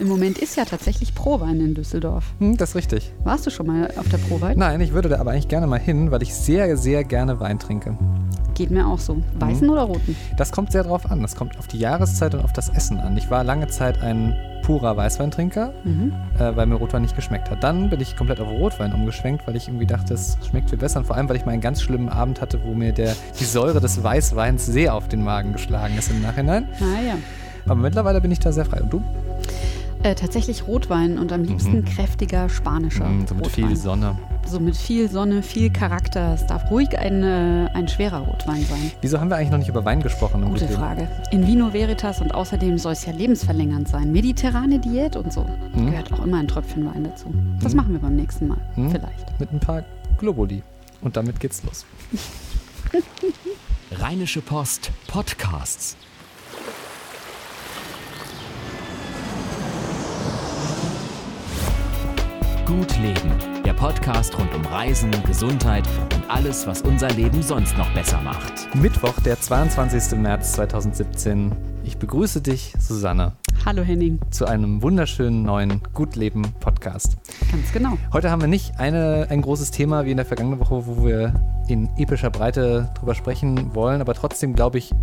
Im Moment ist ja tatsächlich Prowein in Düsseldorf. Hm, das ist richtig. Warst du schon mal auf der Prowein? Nein, ich würde da aber eigentlich gerne mal hin, weil ich sehr, sehr gerne Wein trinke. Geht mir auch so. Weißen Mhm. oder roten? Das kommt sehr drauf an. Das kommt auf die Jahreszeit und auf das Essen an. Ich war lange Zeit ein purer Weißweintrinker, Mhm. äh, weil mir Rotwein nicht geschmeckt hat. Dann bin ich komplett auf Rotwein umgeschwenkt, weil ich irgendwie dachte, es schmeckt viel besser. Und vor allem, weil ich mal einen ganz schlimmen Abend hatte, wo mir der, die Säure des Weißweins sehr auf den Magen geschlagen ist im Nachhinein. Ah ja. Aber mittlerweile bin ich da sehr frei. Und du? Äh, tatsächlich Rotwein und am liebsten Mhm. kräftiger spanischer Mm, so mit Rotwein. viel Sonne. So mit viel Sonne, viel Charakter. Es darf ruhig ein, äh, ein schwerer Rotwein sein. Wieso haben wir eigentlich noch nicht über Wein gesprochen? Gute Gutleben? Frage. In Vino Veritas und außerdem soll es ja lebensverlängernd sein. Mediterrane Diät und so. Mhm. Gehört auch immer ein Tröpfchen Wein dazu. Das Mhm. machen wir beim nächsten Mal. Mhm. Vielleicht. Mit ein paar Globuli. Und damit geht's los. Rheinische Post Podcasts. Gut Leben, der Podcast rund um Reisen, Gesundheit und alles, was unser Leben sonst noch besser macht. Mittwoch, der 22. März 2017. Ich begrüße dich, Susanne, Hallo Henning. zu einem wunderschönen neuen Gutleben Podcast. Ganz genau. Heute haben wir nicht eine, ein großes Thema wie in der vergangenen Woche, wo wir in epischer Breite drüber sprechen wollen, aber trotzdem glaube ich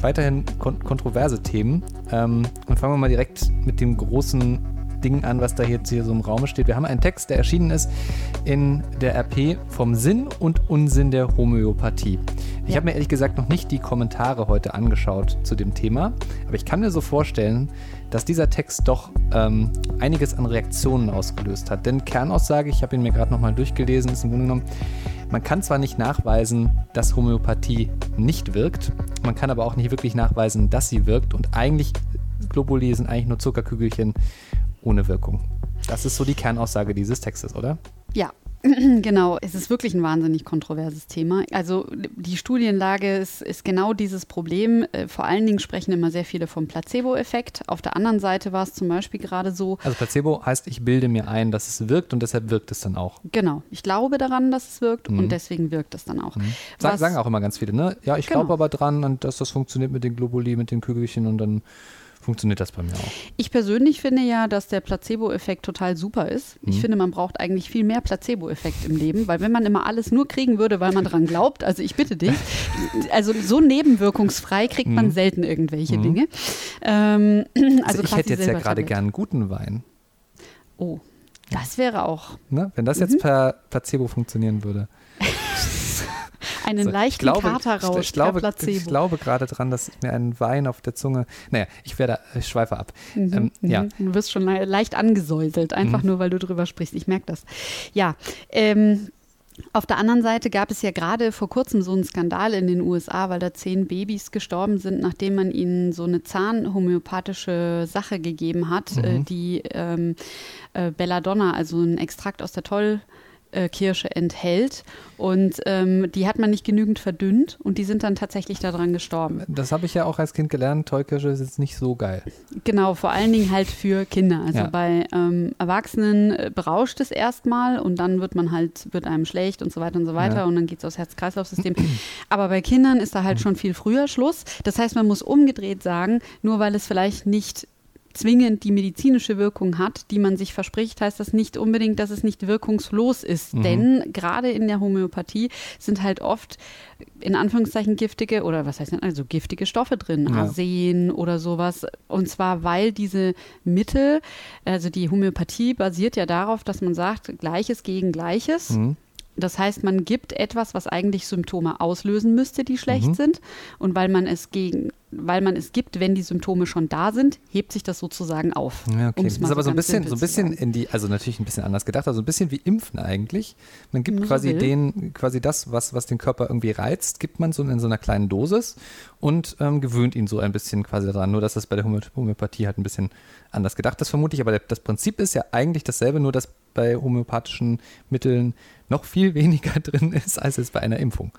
weiterhin kon kontroverse Themen. Ähm, und fangen wir mal direkt mit dem großen Ding an, was da jetzt hier so im Raum steht. Wir haben einen Text, der erschienen ist in der RP vom Sinn und Unsinn der Homöopathie. Ich Ja. habe mir ehrlich gesagt noch nicht die Kommentare heute angeschaut zu dem Thema, aber ich kann mir so vorstellen, dass dieser Text doch ähm, einiges an Reaktionen ausgelöst hat. Denn Kernaussage, ich habe ihn mir gerade nochmal durchgelesen, ist im Grunde genommen, man kann zwar nicht nachweisen, dass Homöopathie nicht wirkt, man kann aber auch nicht wirklich nachweisen, dass sie wirkt und eigentlich, Globuli sind eigentlich nur Zuckerkügelchen ohne Wirkung. Das ist so die Kernaussage dieses Textes, oder? Ja, genau. Es ist wirklich ein wahnsinnig kontroverses Thema. Also die Studienlage ist, ist genau dieses Problem. Äh, Vor allen Dingen sprechen immer sehr viele vom Placebo-Effekt. Auf der anderen Seite war es zum Beispiel gerade so, Also Placebo heißt, ich bilde mir ein, dass es wirkt und deshalb wirkt es dann auch. genau, ich glaube daran, dass es wirkt Mhm. und deswegen wirkt es dann auch. Sag, Was- sagen auch immer ganz viele, ne? Ja, ich Genau. glaube aber dran, und dass das funktioniert mit den Globuli, mit den Kügelchen und dann funktioniert das bei mir auch. Ich persönlich finde ja, dass der Placebo-Effekt total super ist. Ich Mhm. finde, man braucht eigentlich viel mehr Placebo-Effekt im Leben, weil wenn man immer alles nur kriegen würde, weil man dran glaubt, also ich bitte dich, also so nebenwirkungsfrei kriegt man Mhm. selten irgendwelche Mhm. Dinge. Ähm, also Also, ich hätte jetzt ja gerade gern einen guten Wein. Oh, das wäre auch Ne? Wenn das Mhm. jetzt per Placebo funktionieren würde. Einen So, leichten ich glaube, Katerrausch ich, ich glaube, ich glaube gerade dran, dass mir ein Wein auf der Zunge. Naja, ich werde, ich schweife ab. Mhm, Ähm, mhm. ja. Du wirst schon le leicht angesäuselt, einfach Mhm. nur, weil du drüber sprichst. Ich merke das. Ja, ähm, auf der anderen Seite gab es ja gerade vor kurzem so einen Skandal in den USA, weil da zehn Babys gestorben sind, nachdem man ihnen so eine zahnhomöopathische Sache gegeben hat, Mhm. äh, die ähm, äh, Belladonna, also ein Extrakt aus der Toll. Äh, Kirsche enthält und ähm, die hat man nicht genügend verdünnt und die sind dann tatsächlich daran gestorben. Das habe ich ja auch als Kind gelernt. Tollkirsche ist jetzt nicht so geil. Genau, vor allen Dingen halt für Kinder. Also Ja. bei ähm, Erwachsenen äh, berauscht es erstmal und dann wird man halt, wird einem schlecht und so weiter und so weiter Ja. und dann geht es aufs Herz-Kreislauf-System. Aber bei Kindern ist da halt schon viel früher Schluss. Das heißt, man muss umgedreht sagen, nur weil es vielleicht nicht zwingend die medizinische Wirkung hat, die man sich verspricht, heißt das nicht unbedingt, dass es nicht wirkungslos ist. Mhm. Denn gerade in der Homöopathie sind halt oft in Anführungszeichen giftige oder was heißt denn, also giftige Stoffe drin, Ja. Arsen oder sowas. Und zwar, weil diese Mittel, also die Homöopathie basiert ja darauf, dass man sagt, Gleiches gegen Gleiches. Mhm. Das heißt, man gibt etwas, was eigentlich Symptome auslösen müsste, die schlecht Mhm. sind. Und weil man es gegen, weil man es gibt, wenn die Symptome schon da sind, hebt sich das sozusagen auf. Ja, okay. Das ist aber so ein bisschen, so ein bisschen in die, also natürlich ein bisschen anders gedacht, also ein bisschen wie Impfen eigentlich. Man gibt so quasi will. den, quasi das, was, was den Körper irgendwie reizt, gibt man so in so einer kleinen Dosis und ähm, gewöhnt ihn so ein bisschen quasi daran. Nur, dass das bei der Homö Homöopathie halt ein bisschen anders gedacht ist, vermute ich. Aber das Prinzip ist ja eigentlich dasselbe, nur dass bei homöopathischen Mitteln noch viel weniger drin ist, als es bei einer Impfung.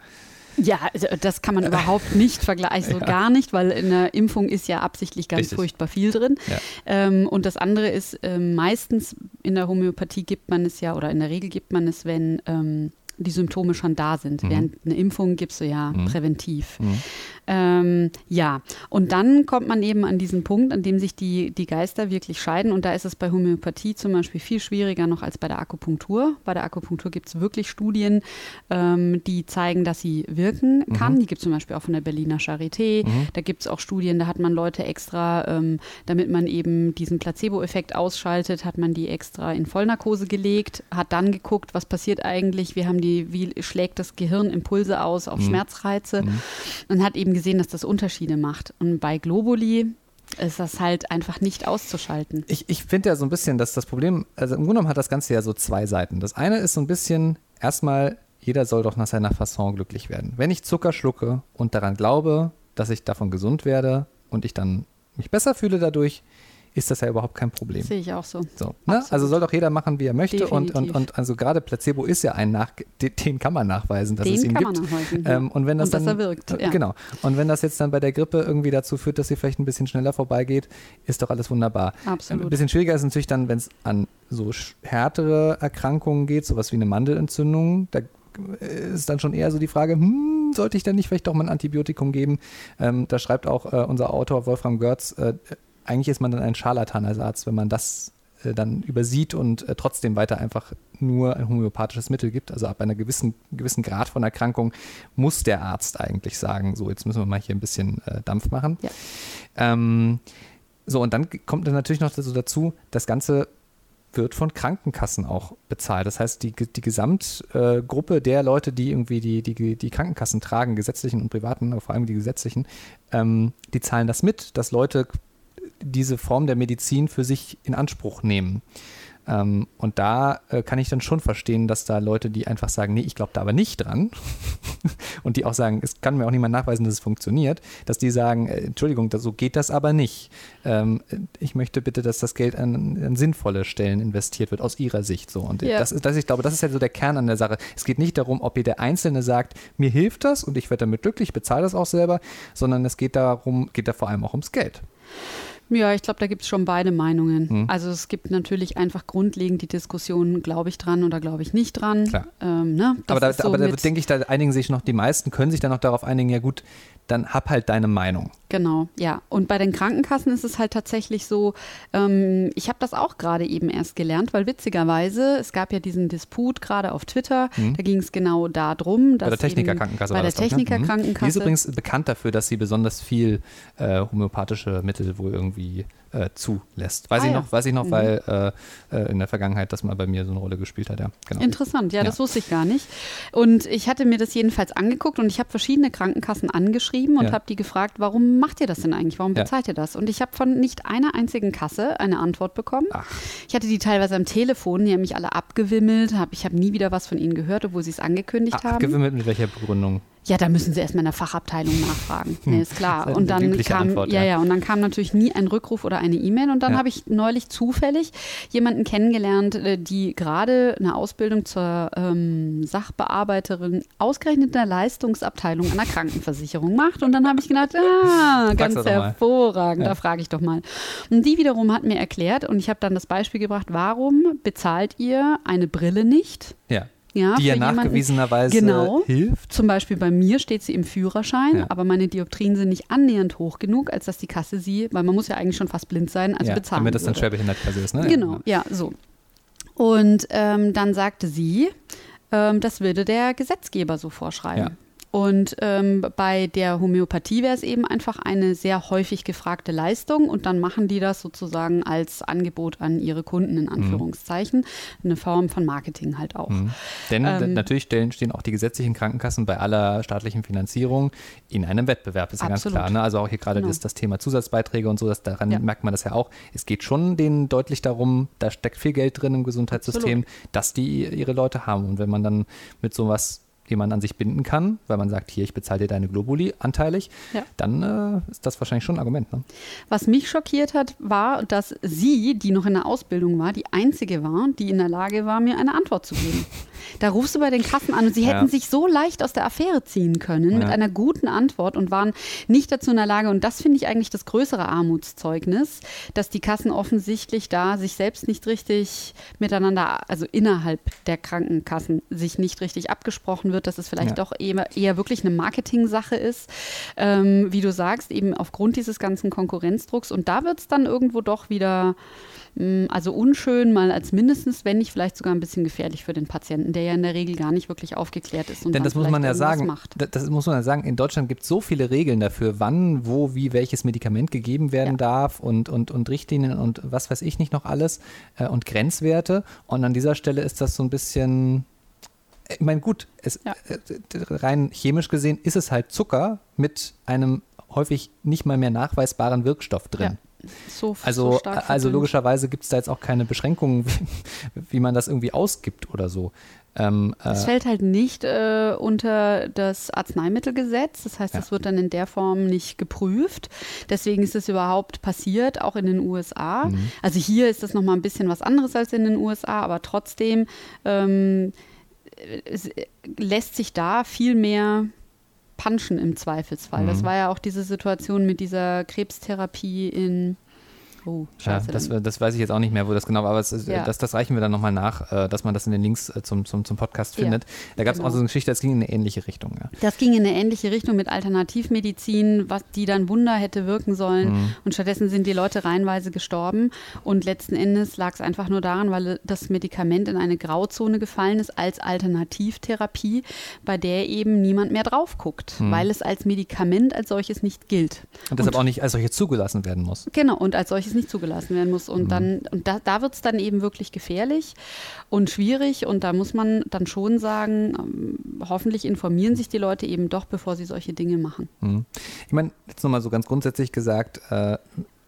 Ja, also das kann man überhaupt nicht vergleichen, so Ja. gar nicht, weil in der Impfung ist ja absichtlich ganz Richtig. furchtbar viel drin. Ja. Ähm, und das andere ist, ähm, meistens in der Homöopathie gibt man es ja, oder in der Regel gibt man es, wenn ähm, die Symptome schon da sind. Mhm. Während eine Impfung gibst du ja Mhm. präventiv. Mhm. Ähm, ja, und dann kommt man eben an diesen Punkt, an dem sich die, die Geister wirklich scheiden. Und da ist es bei Homöopathie zum Beispiel viel schwieriger noch als bei der Akupunktur. Bei der Akupunktur gibt es wirklich Studien, ähm, die zeigen, dass sie wirken kann. Mhm. Die gibt es zum Beispiel auch von der Berliner Charité. Mhm. Da gibt es auch Studien, da hat man Leute extra, ähm, damit man eben diesen Placebo-Effekt ausschaltet, hat man die extra in Vollnarkose gelegt, hat dann geguckt, was passiert eigentlich, wie haben die, wie schlägt das Gehirn Impulse aus auf mhm. Schmerzreize mhm. und hat eben gesehen, dass das Unterschiede macht. Und bei Globuli ist das halt einfach nicht auszuschalten. Ich, ich finde ja so ein bisschen, dass das Problem, also im Grunde genommen hat das Ganze ja so zwei Seiten. Das eine ist so ein bisschen erstmal, jeder soll doch nach seiner Fasson glücklich werden. Wenn ich Zucker schlucke und daran glaube, dass ich davon gesund werde und ich dann mich besser fühle dadurch, ist das ja überhaupt kein Problem. Sehe ich auch so. so ne? Also soll doch jeder machen, wie er möchte. Und, und, und also gerade Placebo ist ja ein nach, den kann man nachweisen, dass den es ihn kann gibt. Man nachweisen, ja. ähm, und wenn das und dann, dass er wirkt. Ja. Genau. Und wenn das jetzt dann bei der Grippe irgendwie dazu führt, dass sie vielleicht ein bisschen schneller vorbeigeht, ist doch alles wunderbar. Absolut. Ein bisschen schwieriger ist natürlich dann, wenn es an so härtere Erkrankungen geht, sowas wie eine Mandelentzündung. Da ist dann schon eher so die Frage, hm, sollte ich denn nicht vielleicht doch mal ein Antibiotikum geben? Ähm, da schreibt auch äh, unser Autor Wolfram Görz, äh, eigentlich ist man dann ein Scharlatan als Arzt, wenn man das äh, dann übersieht und äh, trotzdem weiter einfach nur ein homöopathisches Mittel gibt. Also ab einer gewissen, gewissen Grad von Erkrankung muss der Arzt eigentlich sagen, so jetzt müssen wir mal hier ein bisschen äh, Dampf machen. Ja. Ähm, so, und dann kommt dann natürlich noch so dazu, das Ganze wird von Krankenkassen auch bezahlt. Das heißt, die, die Gesamtgruppe äh, der Leute, die irgendwie die, die, die Krankenkassen tragen, gesetzlichen und privaten, vor allem die gesetzlichen, ähm, die zahlen das mit, dass Leute diese Form der Medizin für sich in Anspruch nehmen. Ähm, und da äh, kann ich dann schon verstehen, dass da Leute, die einfach sagen, nee, ich glaube da aber nicht dran, und die auch sagen, es kann mir auch niemand nachweisen, dass es funktioniert, dass die sagen, äh, Entschuldigung, so geht das aber nicht. Ähm, ich möchte bitte, dass das Geld an, an, sinnvolle Stellen investiert wird, aus ihrer Sicht so. Und ja. das ist, das, ich glaube, das ist ja so der Kern an der Sache. Es geht nicht darum, ob ihr der Einzelne sagt, mir hilft das und ich werde damit glücklich, bezahle das auch selber, sondern es geht darum, geht da vor allem auch ums Geld. Ja, ich glaube, da gibt es schon beide Meinungen. Mhm. Also es gibt natürlich einfach grundlegend die Diskussion, glaube ich dran oder glaube ich nicht dran. Ähm, ne? Aber da, so aber da denke ich, da einigen sich noch, die meisten können sich dann noch darauf einigen, ja gut, dann hab halt deine Meinung. Genau, ja. Und bei den Krankenkassen ist es halt tatsächlich so, ähm, ich habe das auch gerade eben erst gelernt, weil witzigerweise, es gab ja diesen Disput gerade auf Twitter, mhm. da ging es genau darum, dass. Bei der Technikerkrankenkasse. Bei der Technikerkrankenkasse. Ne? Mhm. Die ist übrigens bekannt dafür, dass sie besonders viel äh, homöopathische Mittel wohl irgendwie äh, zulässt. Weiß ah, ich noch, weiß ich noch, mhm. weil äh, äh, in der Vergangenheit das mal bei mir so eine Rolle gespielt hat, ja. Genau. Interessant, ja, ja, das wusste ich gar nicht. Und ich hatte mir das jedenfalls angeguckt und ich habe verschiedene Krankenkassen angeschrieben und ja. habe die gefragt, warum macht ihr das denn eigentlich? Warum bezahlt ja. ihr das? Und ich habe von nicht einer einzigen Kasse eine Antwort bekommen. Ach. Ich hatte die teilweise am Telefon, die haben mich alle abgewimmelt, hab, ich habe nie wieder was von ihnen gehört, obwohl sie es angekündigt Ach, haben. Abgewimmelt mit welcher Begründung? Ja, da müssen Sie erstmal in der Fachabteilung nachfragen. Hm. Nee, ist klar. Ist und dann kam, Antwort, ja, ja, und dann kam natürlich nie ein Rückruf oder eine E-Mail. Und dann ja. habe ich neulich zufällig jemanden kennengelernt, äh, die gerade eine Ausbildung zur ähm, Sachbearbeiterin ausgerechnet der Leistungsabteilung einer Krankenversicherung macht. Und dann habe ich gedacht, ah, ganz hervorragend, ja. da frage ich doch mal. Und die wiederum hat mir erklärt, und ich habe dann das Beispiel gebracht, warum bezahlt ihr eine Brille nicht? Ja ja, die ja nachgewiesenerweise genau, hilft. Zum Beispiel bei mir steht sie im Führerschein, ja. aber meine Dioptrien sind nicht annähernd hoch genug, als dass die Kasse sie, weil man muss ja eigentlich schon fast blind sein, also ja, bezahlen Damit das dann schwerbehindert quasi ist, ne? Genau, ja, so. Und ähm, dann sagte sie, ähm, das würde der Gesetzgeber so vorschreiben. Und ähm, bei der Homöopathie wäre es eben einfach eine sehr häufig gefragte Leistung und dann machen die das sozusagen als Angebot an ihre Kunden in mhm. Anführungszeichen. Mhm. Eine Form von Marketing halt auch. Mhm. Denn ähm, natürlich stellen, stehen auch die gesetzlichen Krankenkassen bei aller staatlichen Finanzierung in einem Wettbewerb, ist ja ganz klar. Ne? Also auch hier gerade genau. das, das Thema Zusatzbeiträge und so, das, daran ja. merkt man das ja auch. Es geht schon denen deutlich darum, da steckt viel Geld drin im Gesundheitssystem, Absolut. dass die ihre Leute haben. Und wenn man dann mit sowas jemand an sich binden kann, weil man sagt, hier, ich bezahle dir deine Globuli anteilig, ja. dann äh, ist das wahrscheinlich schon ein Argument. Ne? Was mich schockiert hat, war, dass sie, die noch in der Ausbildung war, die einzige war, die in der Lage war, mir eine Antwort zu geben. Da rufst du bei den Kassen an und sie hätten ja. sich so leicht aus der Affäre ziehen können ja. mit einer guten Antwort und waren nicht dazu in der Lage. Und das finde ich eigentlich das größere Armutszeugnis, dass die Kassen offensichtlich da sich selbst nicht richtig miteinander, also innerhalb der Krankenkassen, sich nicht richtig abgesprochen wird wird, dass es vielleicht ja. doch eher, eher wirklich eine Marketing-Sache ist, ähm, wie du sagst, eben aufgrund dieses ganzen Konkurrenzdrucks. Und da wird es dann irgendwo doch wieder Mm, also unschön, mal als mindestens, wenn nicht vielleicht sogar ein bisschen gefährlich für den Patienten, der ja in der Regel gar nicht wirklich aufgeklärt ist. Und Denn das muss man ja sagen, macht. das muss man ja sagen, in Deutschland gibt es so viele Regeln dafür, wann, wo, wie welches Medikament gegeben werden ja. darf und, und, und Richtlinien und was weiß ich nicht noch alles äh, und Grenzwerte. Und an dieser Stelle ist das so ein bisschen ich meine, gut, es, ja. Äh, rein chemisch gesehen ist es halt Zucker mit einem häufig nicht mal mehr nachweisbaren Wirkstoff drin. Ja. So, also, so also logischerweise gibt es da jetzt auch keine Beschränkungen, wie, wie, man das irgendwie ausgibt oder so. Ähm, es äh, fällt halt nicht äh, unter das Arzneimittelgesetz. Das heißt, ja. das wird dann in der Form nicht geprüft. Deswegen ist es überhaupt passiert, auch in den USA. Mhm. Also hier ist das nochmal ein bisschen was anderes als in den USA, aber trotzdem ähm, lässt sich da viel mehr punchen im Zweifelsfall. Mhm. Das war ja auch diese Situation mit dieser Krebstherapie in Oh, scheiße. Ja, das, das, weiß ich jetzt auch nicht mehr, wo das genau war, aber es, ja. das, das, reichen wir dann nochmal nach, äh, dass man das in den Links äh, zum, zum, zum Podcast findet. Ja, da gab es genau. auch so eine Geschichte, das ging in eine ähnliche Richtung. Das ging in eine ähnliche Richtung mit Alternativmedizin, was die dann Wunder hätte wirken sollen. Mhm. Und stattdessen sind die Leute reihenweise gestorben. Und letzten Endes lag es einfach nur daran, weil das Medikament in eine Grauzone gefallen ist als Alternativtherapie, bei der eben niemand mehr drauf guckt, mhm. weil es als Medikament als solches nicht gilt. Und deshalb und, auch nicht als solches zugelassen werden muss. Genau, und als solches nicht zugelassen werden muss. Und mhm. dann, und da, da wird es dann eben wirklich gefährlich und schwierig. Und da muss man dann schon sagen, ähm, hoffentlich informieren sich die Leute eben doch, bevor sie solche Dinge machen. Mhm. Ich meine, jetzt nochmal so ganz grundsätzlich gesagt, äh,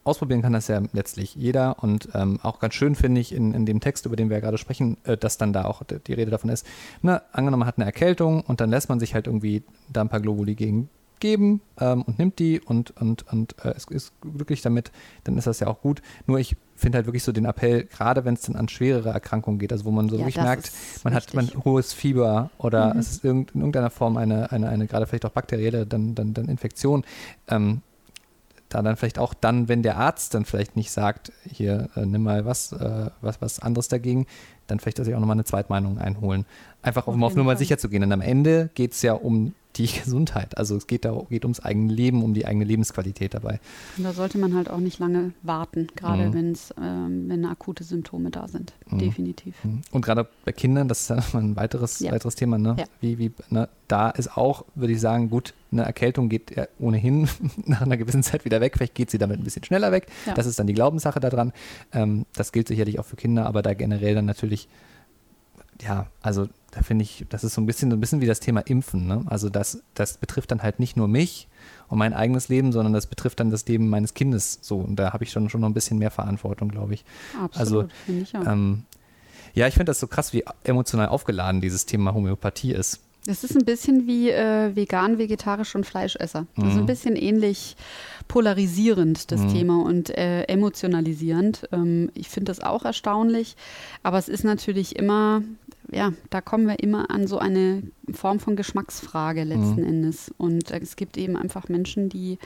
ausprobieren kann das ja letztlich jeder und ähm, auch ganz schön finde ich in, in dem Text, über den wir ja gerade sprechen, äh, dass dann da auch die Rede davon ist, ne, angenommen man hat eine Erkältung und dann lässt man sich halt irgendwie da ein paar Globuli gegen geben ähm, und nimmt die und, und, und äh, ist, ist glücklich damit, dann ist das ja auch gut. Nur ich finde halt wirklich so den Appell, gerade wenn es dann an schwerere Erkrankungen geht, also wo man so ja, wirklich merkt, man richtig. hat man hohes Fieber oder mhm. es ist in irgendeiner Form eine, eine, eine gerade vielleicht auch bakterielle dann, dann, dann Infektion, ähm, da dann vielleicht auch dann, wenn der Arzt dann vielleicht nicht sagt, hier äh, nimm mal was, äh, was, was anderes dagegen, dann vielleicht dass ich auch nochmal eine Zweitmeinung einholen. Einfach um auf Nummer sicher zu gehen. Denn am Ende geht es ja um die Gesundheit. Also es geht, da, geht ums eigene Leben, um die eigene Lebensqualität dabei. Und da sollte man halt auch nicht lange warten, gerade mhm. wenn's, ähm, wenn akute Symptome da sind. Mhm. Definitiv. Mhm. Und gerade bei Kindern, das ist ja ein weiteres, ja. weiteres Thema, ne? Ja. Wie, wie, ne? Da ist auch, würde ich sagen, gut, eine Erkältung geht ja ohnehin nach einer gewissen Zeit wieder weg. Vielleicht geht sie damit ein bisschen schneller weg. Ja. Das ist dann die Glaubenssache daran. Ähm, das gilt sicherlich auch für Kinder, aber da generell dann natürlich, ja, also da finde ich, das ist so ein bisschen, so ein bisschen wie das Thema Impfen. Ne? Also das, das betrifft dann halt nicht nur mich und mein eigenes Leben, sondern das betrifft dann das Leben meines Kindes so. Und da habe ich schon, schon noch ein bisschen mehr Verantwortung, glaube ich. Absolut, also, ich auch. Ähm, ja, ich finde das so krass, wie emotional aufgeladen dieses Thema Homöopathie ist. Das ist ein bisschen wie äh, vegan, vegetarisch und Fleischesser. Das ist ein mhm. bisschen ähnlich polarisierend, das mhm. Thema, und äh, emotionalisierend. Ähm, ich finde das auch erstaunlich. Aber es ist natürlich immer, ja, da kommen wir immer an so eine Form von Geschmacksfrage letzten mhm. Endes. Und äh, es gibt eben einfach Menschen, die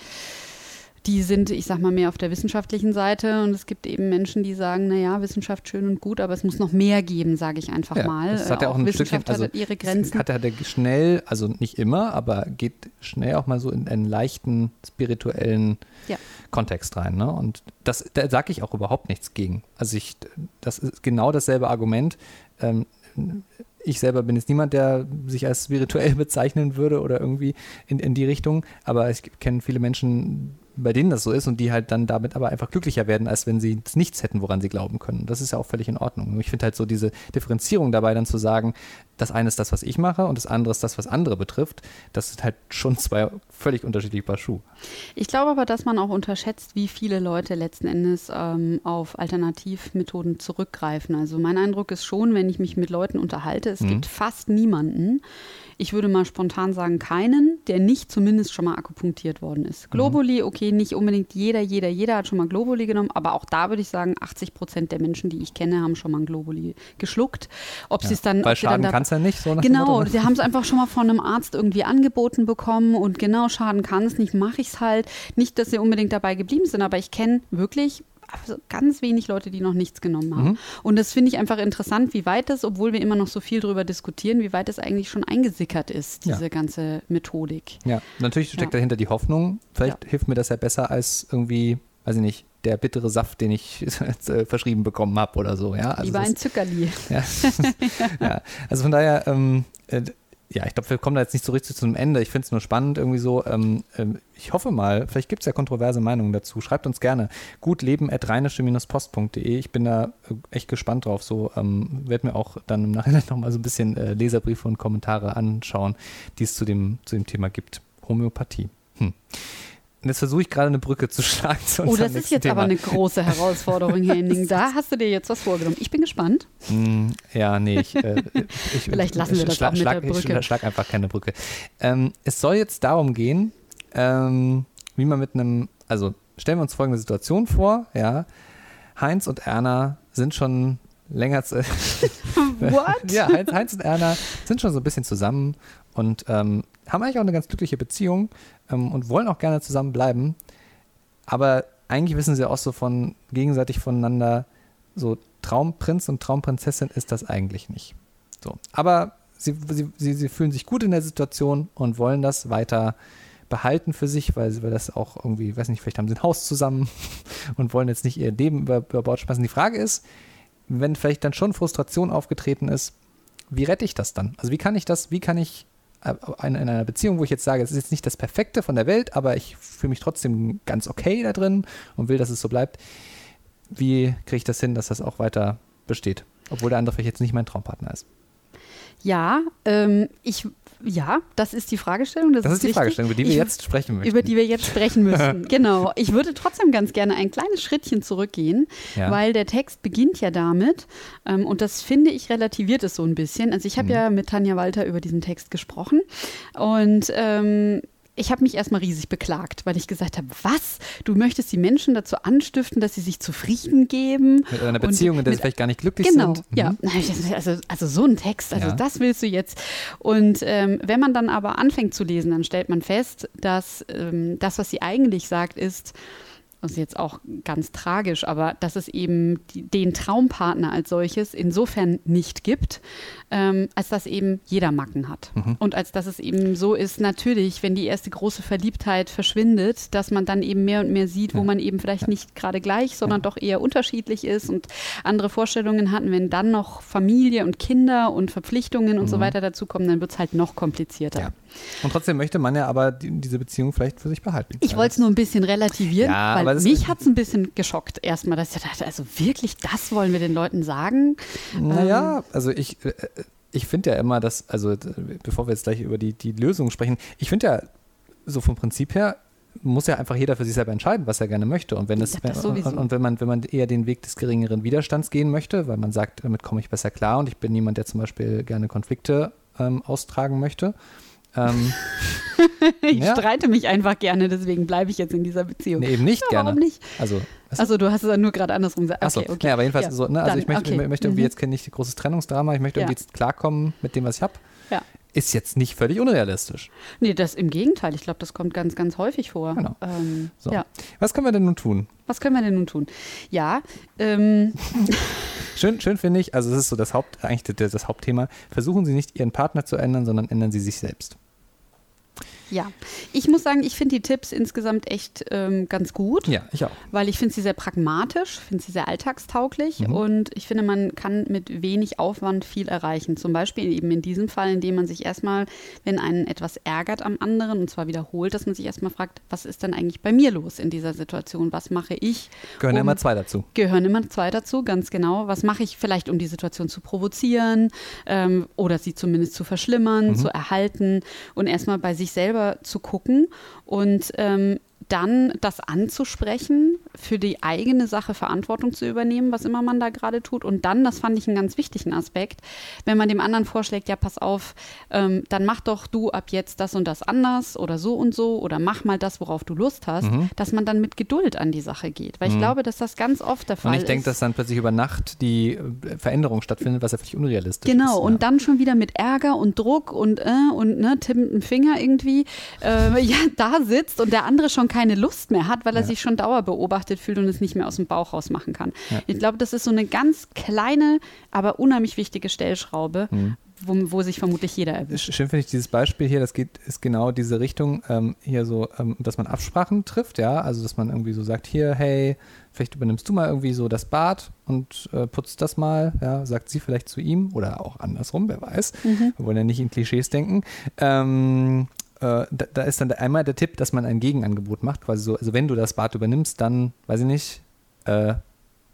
die sind, ich sag mal, mehr auf der wissenschaftlichen Seite und es gibt eben Menschen, die sagen, naja, Wissenschaft schön und gut, aber es muss noch mehr geben, sage ich einfach ja, mal. Das hat ja auch, auch ein Wissenschaft Stückchen, also hat ihre Grenzen. Hat er schnell, also nicht immer, aber geht schnell auch mal so in einen leichten spirituellen ja. Kontext rein. Ne? Und das, da sage ich auch überhaupt nichts gegen. Also ich, das ist genau dasselbe Argument. Ähm, ich selber bin jetzt niemand, der sich als spirituell bezeichnen würde oder irgendwie in, in die Richtung, aber ich kenne viele Menschen, bei denen das so ist und die halt dann damit aber einfach glücklicher werden, als wenn sie nichts hätten, woran sie glauben können. Das ist ja auch völlig in Ordnung. Ich finde halt so diese Differenzierung dabei dann zu sagen, das eine ist das, was ich mache und das andere ist das, was andere betrifft. Das sind halt schon zwei völlig unterschiedliche Paar Schuhe. Ich glaube aber, dass man auch unterschätzt, wie viele Leute letzten Endes ähm, auf Alternativmethoden zurückgreifen. Also mein Eindruck ist schon, wenn ich mich mit Leuten unterhalte, es mhm. gibt fast niemanden, ich würde mal spontan sagen, keinen, der nicht zumindest schon mal akupunktiert worden ist. Mhm. Globuli, okay, nicht unbedingt jeder, jeder, jeder hat schon mal Globuli genommen, aber auch da würde ich sagen, 80 Prozent der Menschen, die ich kenne, haben schon mal ein Globuli geschluckt. Ob ja, sie es dann. Weil Schaden kann es ja nicht, so Genau, ne? sie haben es einfach schon mal von einem Arzt irgendwie angeboten bekommen und genau, Schaden kann es nicht, mache ich es halt. Nicht, dass sie unbedingt dabei geblieben sind, aber ich kenne wirklich also ganz wenig Leute, die noch nichts genommen haben. Mhm. Und das finde ich einfach interessant, wie weit das, obwohl wir immer noch so viel darüber diskutieren, wie weit das eigentlich schon eingesickert ist, diese Ja. ganze Methodik. Ja, natürlich steckt Ja. dahinter die Hoffnung. Vielleicht Ja. hilft mir das ja besser als irgendwie, weiß ich nicht, der bittere Saft, den ich jetzt, äh, verschrieben bekommen habe oder so. Ja, also Lieber ein Zückerli. Ja. ja. Also von daher, ähm, äh, ja, ich glaube, wir kommen da jetzt nicht so richtig zu einem Ende. Ich finde es nur spannend irgendwie so. Ähm, ähm, ich hoffe mal, vielleicht gibt es ja kontroverse Meinungen dazu. Schreibt uns gerne. gutleben.rheinische-post.de. Ich bin da äh, echt gespannt drauf. So ähm, werde mir auch dann im Nachhinein nochmal so ein bisschen äh, Leserbriefe und Kommentare anschauen, die es zu dem, zu dem Thema gibt. Homöopathie. Hm. Und jetzt versuche ich gerade eine Brücke zu schlagen zu Oh, das ist jetzt Thema. aber eine große Herausforderung, Henning. Da hast du dir jetzt was vorgenommen. Ich bin gespannt. Hm, Ja, nee, ich, äh, ich Vielleicht lassen wir das schlag, auch mit schlag, der Brücke. Ich schlag einfach keine Brücke. Ähm, es soll jetzt darum gehen, ähm, wie man mit einem, also stellen wir uns folgende Situation vor, ja, Heinz und Erna sind schon länger, What? ja, Heinz, Heinz und Erna sind schon so ein bisschen zusammen und ähm, haben eigentlich auch eine ganz glückliche Beziehung ähm, und wollen auch gerne zusammen bleiben. Aber eigentlich wissen sie auch so von gegenseitig voneinander, so Traumprinz und Traumprinzessin ist das eigentlich nicht. So. Aber sie, sie, sie, sie fühlen sich gut in der Situation und wollen das weiter behalten für sich, weil, sie- das auch irgendwie, weiß nicht, vielleicht haben sie ein Haus zusammen und wollen jetzt nicht ihr Leben über, über Bord schmeißen. Die Frage ist, wenn vielleicht dann schon Frustration aufgetreten ist, wie rette ich das dann? Also wie kann ich das, wie kann ich in, in einer Beziehung, wo ich jetzt sage, es ist jetzt nicht das Perfekte von der Welt, aber ich fühle mich trotzdem ganz okay da drin und will, dass es so bleibt, wie kriege ich das hin, dass das auch weiter besteht? Obwohl der andere vielleicht jetzt nicht mein Traumpartner ist. Ja, ähm, ich, ja, das ist die Fragestellung. Das, Das ist die richtig. Fragestellung, über die wir Ich- jetzt sprechen möchten. Über die wir jetzt sprechen müssen. genau. Ich würde trotzdem ganz gerne ein kleines Schrittchen zurückgehen, Ja. weil der Text beginnt ja damit, ähm, und das finde ich relativiert es so ein bisschen. Also ich habe Mhm. ja mit Tanja Walter über diesen Text gesprochen und ähm, ich habe mich erstmal riesig beklagt, weil ich gesagt habe, was? Du möchtest die Menschen dazu anstiften, dass sie sich zufrieden geben. mit einer Beziehung, in der sie vielleicht gar nicht glücklich Genau, sind. Mhm. ja. Also, also so ein Text, also Ja. das willst du jetzt. Und ähm, wenn man dann aber anfängt zu lesen, dann stellt man fest, dass ähm, das, was sie eigentlich sagt, ist, das ist jetzt auch ganz tragisch, aber dass es eben die, den Traumpartner als solches insofern nicht gibt, ähm, als dass eben jeder Macken hat. Mhm. Und als dass es eben so ist, natürlich, wenn die erste große Verliebtheit verschwindet, dass man dann eben mehr und mehr sieht, wo Ja. man eben vielleicht nicht gerade gleich, sondern doch eher unterschiedlich ist und andere Vorstellungen hatten. Wenn dann noch Familie und Kinder und Verpflichtungen und so Mhm. weiter dazukommen, dann wird es halt noch komplizierter. Und trotzdem möchte man ja aber die, diese Beziehung vielleicht für sich behalten. Ich wollte es nur ein bisschen relativieren, Ja, weil mich hat es ein bisschen geschockt erstmal, dass ich dachte, also wirklich, das wollen wir den Leuten sagen? Naja, Ähm. also ich, äh, ich finde ja immer, dass, also äh, bevor wir jetzt gleich über die, die Lösung sprechen, ich finde ja, so vom Prinzip her, muss ja einfach jeder für sich selber entscheiden, was er gerne möchte. Und wenn es Ja, und, und wenn man, wenn man eher den Weg des geringeren Widerstands gehen möchte, weil man sagt, damit komme ich besser klar und ich bin niemand, der zum Beispiel gerne Konflikte ähm, austragen möchte. Ähm, Ich Ja. streite mich einfach gerne, deswegen bleibe ich jetzt in dieser Beziehung. nee, eben nicht Ja, gerne. warum nicht? Also, Also du hast es dann nur gerade andersrum gesagt. Achso, Okay, ja, aber jedenfalls Ja, so, ne, also dann, ich möchte, okay. möchte irgendwie Mhm. jetzt nicht großes Trennungsdrama, ich möchte irgendwie jetzt klarkommen mit dem, was ich habe. Ja. Ist jetzt nicht völlig unrealistisch. Nee, das im Gegenteil. Ich glaube, das kommt ganz, ganz häufig vor. Genau. Ähm, So. Was können wir denn nun tun? Was können wir denn nun tun? Ja, ähm, Schön, schön finde ich, also das ist so das Haupt, eigentlich das, das Hauptthema. Versuchen Sie nicht Ihren Partner zu ändern, sondern ändern Sie sich selbst. Ja. Ich muss sagen, ich finde die Tipps insgesamt echt ähm, ganz gut. Ja, ich auch. weil ich finde sie sehr pragmatisch, finde sie sehr alltagstauglich Mhm. und ich finde, man kann mit wenig Aufwand viel erreichen. Zum Beispiel eben in diesem Fall, indem man sich erstmal, wenn einen etwas ärgert am anderen und zwar wiederholt, dass man sich erstmal fragt, was ist denn eigentlich bei mir los in dieser Situation? Was mache ich? Gehören um- immer zwei dazu. Gehören immer zwei dazu, ganz genau. Was mache ich vielleicht, um die Situation zu provozieren ähm, oder sie zumindest zu verschlimmern, Mhm. zu erhalten und erstmal bei sich selber zu gucken. Und ähm, dann das anzusprechen, für die eigene Sache Verantwortung zu übernehmen, was immer man da gerade tut. Und dann, das fand ich einen ganz wichtigen Aspekt, wenn man dem anderen vorschlägt, ja, pass auf, ähm, dann mach doch du ab jetzt das und das anders oder so und so oder mach mal das, worauf du Lust hast, Mhm. dass man dann mit Geduld an die Sache geht. Weil ich Mhm. glaube, dass das ganz oft der Fall Und ist. ich denke, dass dann plötzlich über Nacht die äh, Veränderung stattfindet, was ja völlig unrealistisch ist. Genau, und ja. dann schon wieder mit Ärger und Druck und, äh, und ne, Tim dem Finger irgendwie äh, ja, da sitzt und der andere schon keine Lust mehr hat, weil er Ja. sich schon dauerbeobachtet beobachtet fühlt und es nicht mehr aus dem Bauch raus machen kann. Ja. Ich glaube, das ist so eine ganz kleine, aber unheimlich wichtige Stellschraube, mhm wo, wo sich vermutlich jeder erwischt. Schön finde ich dieses Beispiel hier, das geht, ist genau diese Richtung, ähm, hier so, ähm, dass man Absprachen trifft, ja, also dass man irgendwie so sagt, hier, hey, vielleicht übernimmst du mal irgendwie so das Bad und äh, putzt das mal, ja, sagt sie vielleicht zu ihm oder auch andersrum, wer weiß. Mhm. Wir wollen ja nicht in Klischees denken. Ähm, äh, da, da, ist dann einmal der Tipp, dass man ein Gegenangebot macht, quasi so, also wenn du das Bad übernimmst, dann, weiß ich nicht, äh,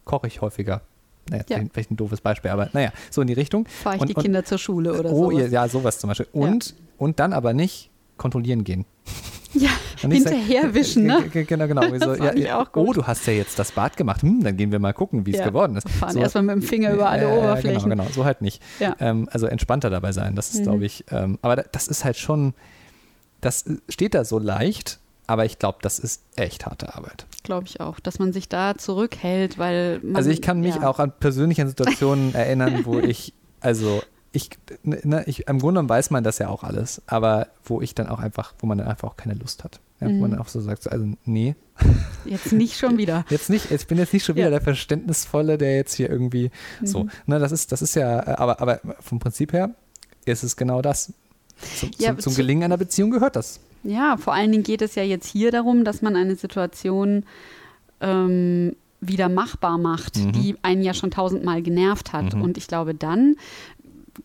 koche ich häufiger naja, ja. vielleicht ein doofes Beispiel, aber naja, so in die Richtung. Fahre ich und, die Kinder und, zur Schule oder so. Oh, sowas. ja, sowas zum Beispiel. Und, ja. und dann aber nicht kontrollieren gehen. Ja, hinterherwischen, ne? Genau, genau. So, ja, oh, du hast ja jetzt das Bad gemacht. Hm, dann gehen wir mal gucken, wie es geworden ist. Fahren so, erstmal mit dem Finger über alle äh, Oberflächen. Genau, genau, so halt nicht. Ähm, also entspannter dabei sein, das ist, mhm. glaube ich, ähm, aber das ist halt schon, das steht da so leicht, aber ich glaube, das ist echt harte Arbeit. Glaube ich auch, dass man sich da zurückhält, weil man, Also ich kann mich ja. auch an persönlichen Situationen erinnern, wo ich, also ich, ne, ich, im Grunde weiß man das ja auch alles, aber wo ich dann auch einfach, wo man dann einfach auch keine Lust hat. Ja, mhm. Wo man mhm. dann auch so sagt, also nee. Jetzt nicht schon wieder. Jetzt nicht, ich bin jetzt nicht schon wieder ja. der Verständnisvolle, der jetzt hier irgendwie mhm. so. Ne, das ist, das ist ja, aber, aber vom Prinzip her ist es genau das. Zum, ja, zum, zum Gelingen einer Beziehung gehört das. Ja, vor allen Dingen geht es ja jetzt hier darum, dass man eine Situation ähm, wieder machbar macht, mhm. die einen ja schon tausendmal genervt hat. Mhm. Und ich glaube, dann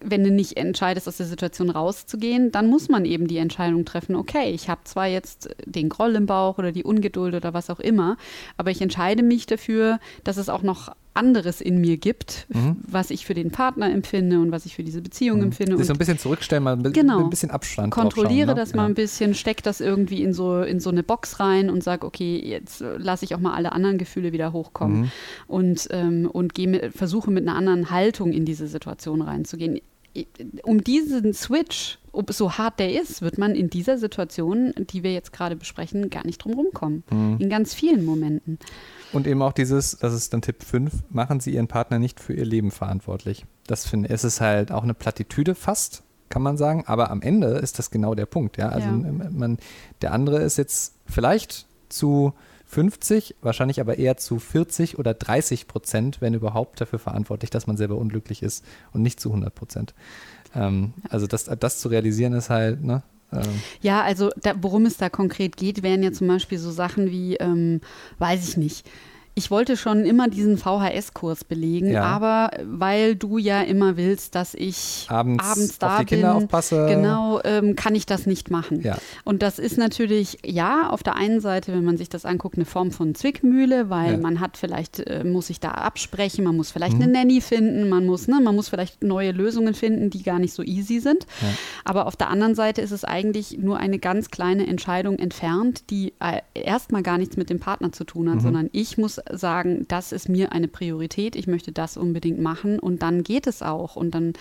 wenn du nicht entscheidest, aus der Situation rauszugehen, dann muss man eben die Entscheidung treffen, okay, ich habe zwar jetzt den Groll im Bauch oder die Ungeduld oder was auch immer, aber ich entscheide mich dafür, dass es auch noch anderes in mir gibt, mhm. was ich für den Partner empfinde und was ich für diese Beziehung mhm. empfinde. Sich so ein bisschen zurückstellen, mal ein, genau. ein bisschen Abstand Kontrolliere ne? das ja. mal ein bisschen, steck das irgendwie in so, in so eine Box rein und sag, okay, jetzt lasse ich auch mal alle anderen Gefühle wieder hochkommen mhm. und, ähm, und geh versuche mit einer anderen Haltung in diese Situation reinzugehen um diesen Switch, ob so hart der ist, wird man in dieser Situation, die wir jetzt gerade besprechen, gar nicht drum rumkommen. Mhm. In ganz vielen Momenten. Und eben auch dieses, das ist dann Tipp 5, machen Sie Ihren Partner nicht für Ihr Leben verantwortlich. Das finde ich, es ist halt auch eine Plattitüde fast, kann man sagen, aber am Ende ist das genau der Punkt. Ja? Also ja. Man, der andere ist jetzt vielleicht zu 50, wahrscheinlich aber eher zu 40 oder 30 Prozent, wenn überhaupt, dafür verantwortlich, dass man selber unglücklich ist und nicht zu 100 Prozent. Ähm, also das, das zu realisieren ist halt, ne, ähm. Ja, also da, worum es da konkret geht, wären ja zum Beispiel so Sachen wie, ähm, weiß ich nicht, ich wollte schon immer diesen VHS-Kurs belegen, ja. aber weil du ja immer willst, dass ich abends, abends da auf die bin, Kinder aufpasse. genau, ähm, kann ich das nicht machen. Ja. Und das ist natürlich, ja, auf der einen Seite, wenn man sich das anguckt, eine Form von Zwickmühle, weil ja. man hat vielleicht, äh, muss sich da absprechen, man muss vielleicht mhm. eine Nanny finden, man muss, ne, man muss vielleicht neue Lösungen finden, die gar nicht so easy sind. Aber auf der anderen Seite ist es eigentlich nur eine ganz kleine Entscheidung entfernt, die äh, erstmal gar nichts mit dem Partner zu tun hat, mhm. sondern ich muss sagen, das ist mir eine Priorität, ich möchte das unbedingt machen und dann geht es auch und dann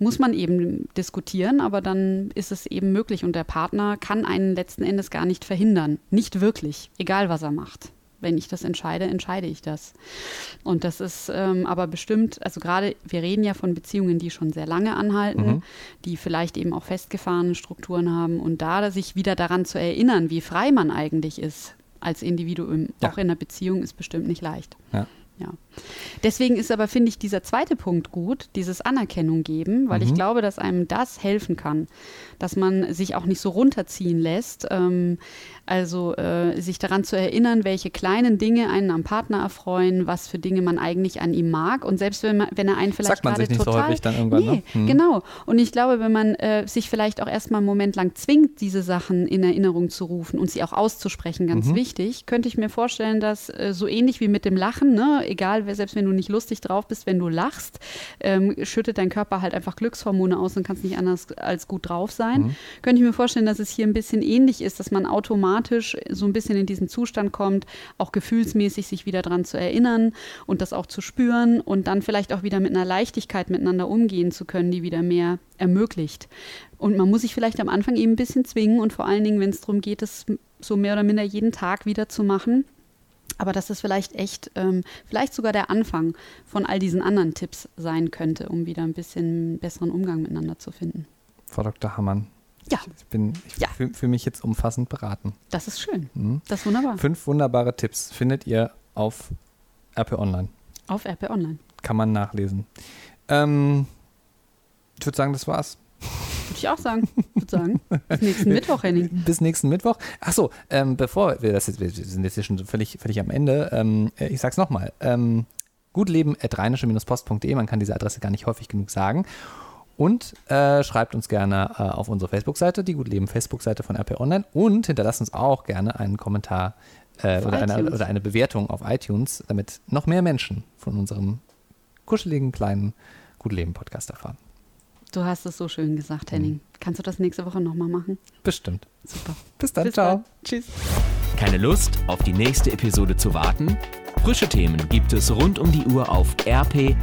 muss man eben diskutieren, aber dann ist es eben möglich und der Partner kann einen letzten Endes gar nicht verhindern. Nicht wirklich, egal was er macht. Wenn ich das entscheide, entscheide ich das. Und das ist ähm, aber bestimmt, also gerade, wir reden ja von Beziehungen, die schon sehr lange anhalten, mhm. die vielleicht eben auch festgefahrene Strukturen haben und da sich wieder daran zu erinnern, wie frei man eigentlich ist, als Individuum, ja. auch in einer Beziehung, ist bestimmt nicht leicht. Ja. Ja. Deswegen ist aber, finde ich, dieser zweite Punkt gut, dieses Anerkennung geben, weil mhm. ich glaube, dass einem das helfen kann, dass man sich auch nicht so runterziehen lässt. Ähm, also äh, sich daran zu erinnern, welche kleinen Dinge einen am Partner erfreuen, was für Dinge man eigentlich an ihm mag. Und selbst wenn, man, wenn er einen vielleicht Sagt man sich nicht total, so häufig dann irgendwann. Nee, ne? mhm. genau. Und ich glaube, wenn man äh, sich vielleicht auch erstmal einen Moment lang zwingt, diese Sachen in Erinnerung zu rufen und sie auch auszusprechen, ganz mhm. wichtig, könnte ich mir vorstellen, dass äh, so ähnlich wie mit dem Lachen, ne, egal, selbst wenn du nicht lustig drauf bist, wenn du lachst, ähm, schüttet dein Körper halt einfach Glückshormone aus und kannst nicht anders als gut drauf sein. Mhm. Könnte ich mir vorstellen, dass es hier ein bisschen ähnlich ist, dass man automatisch so ein bisschen in diesen Zustand kommt, auch gefühlsmäßig sich wieder daran zu erinnern und das auch zu spüren und dann vielleicht auch wieder mit einer Leichtigkeit miteinander umgehen zu können, die wieder mehr ermöglicht. Und man muss sich vielleicht am Anfang eben ein bisschen zwingen und vor allen Dingen, wenn es darum geht, es so mehr oder minder jeden Tag wieder zu machen, aber dass es vielleicht echt, ähm, vielleicht sogar der Anfang von all diesen anderen Tipps sein könnte, um wieder ein bisschen besseren Umgang miteinander zu finden. Frau Dr. Hammann, Ja. Ich, bin, ich Ja. fühle fühl mich jetzt umfassend beraten. Das ist schön. Mhm. Das ist wunderbar. Fünf wunderbare Tipps findet ihr auf RP Online. Auf RP Online. Kann man nachlesen. Ähm, ich würde sagen, das war's. Ich auch sagen. Würde sagen. Bis nächsten Mittwoch, Henning. Bis nächsten Mittwoch. Achso, ähm, bevor wir das jetzt, wir sind jetzt hier schon völlig, völlig am Ende. Ähm, äh, ich sag's nochmal. Ähm, gutleben.rheinische-post.de, man kann diese Adresse gar nicht häufig genug sagen. Und äh, schreibt uns gerne äh, auf unsere Facebook-Seite, die Gutleben Facebook-Seite von RP Online und hinterlasst uns auch gerne einen Kommentar äh, oder, eine, oder eine Bewertung auf iTunes, damit noch mehr Menschen von unserem kuscheligen kleinen Gutleben-Podcast erfahren. Du hast es so schön gesagt, Henning. Kannst du das nächste Woche nochmal machen? Bestimmt. Super. Bis dann, Bis ciao. dann. Tschüss. Keine Lust, auf die nächste Episode zu warten? Frische Themen gibt es rund um die Uhr auf rp-online.de.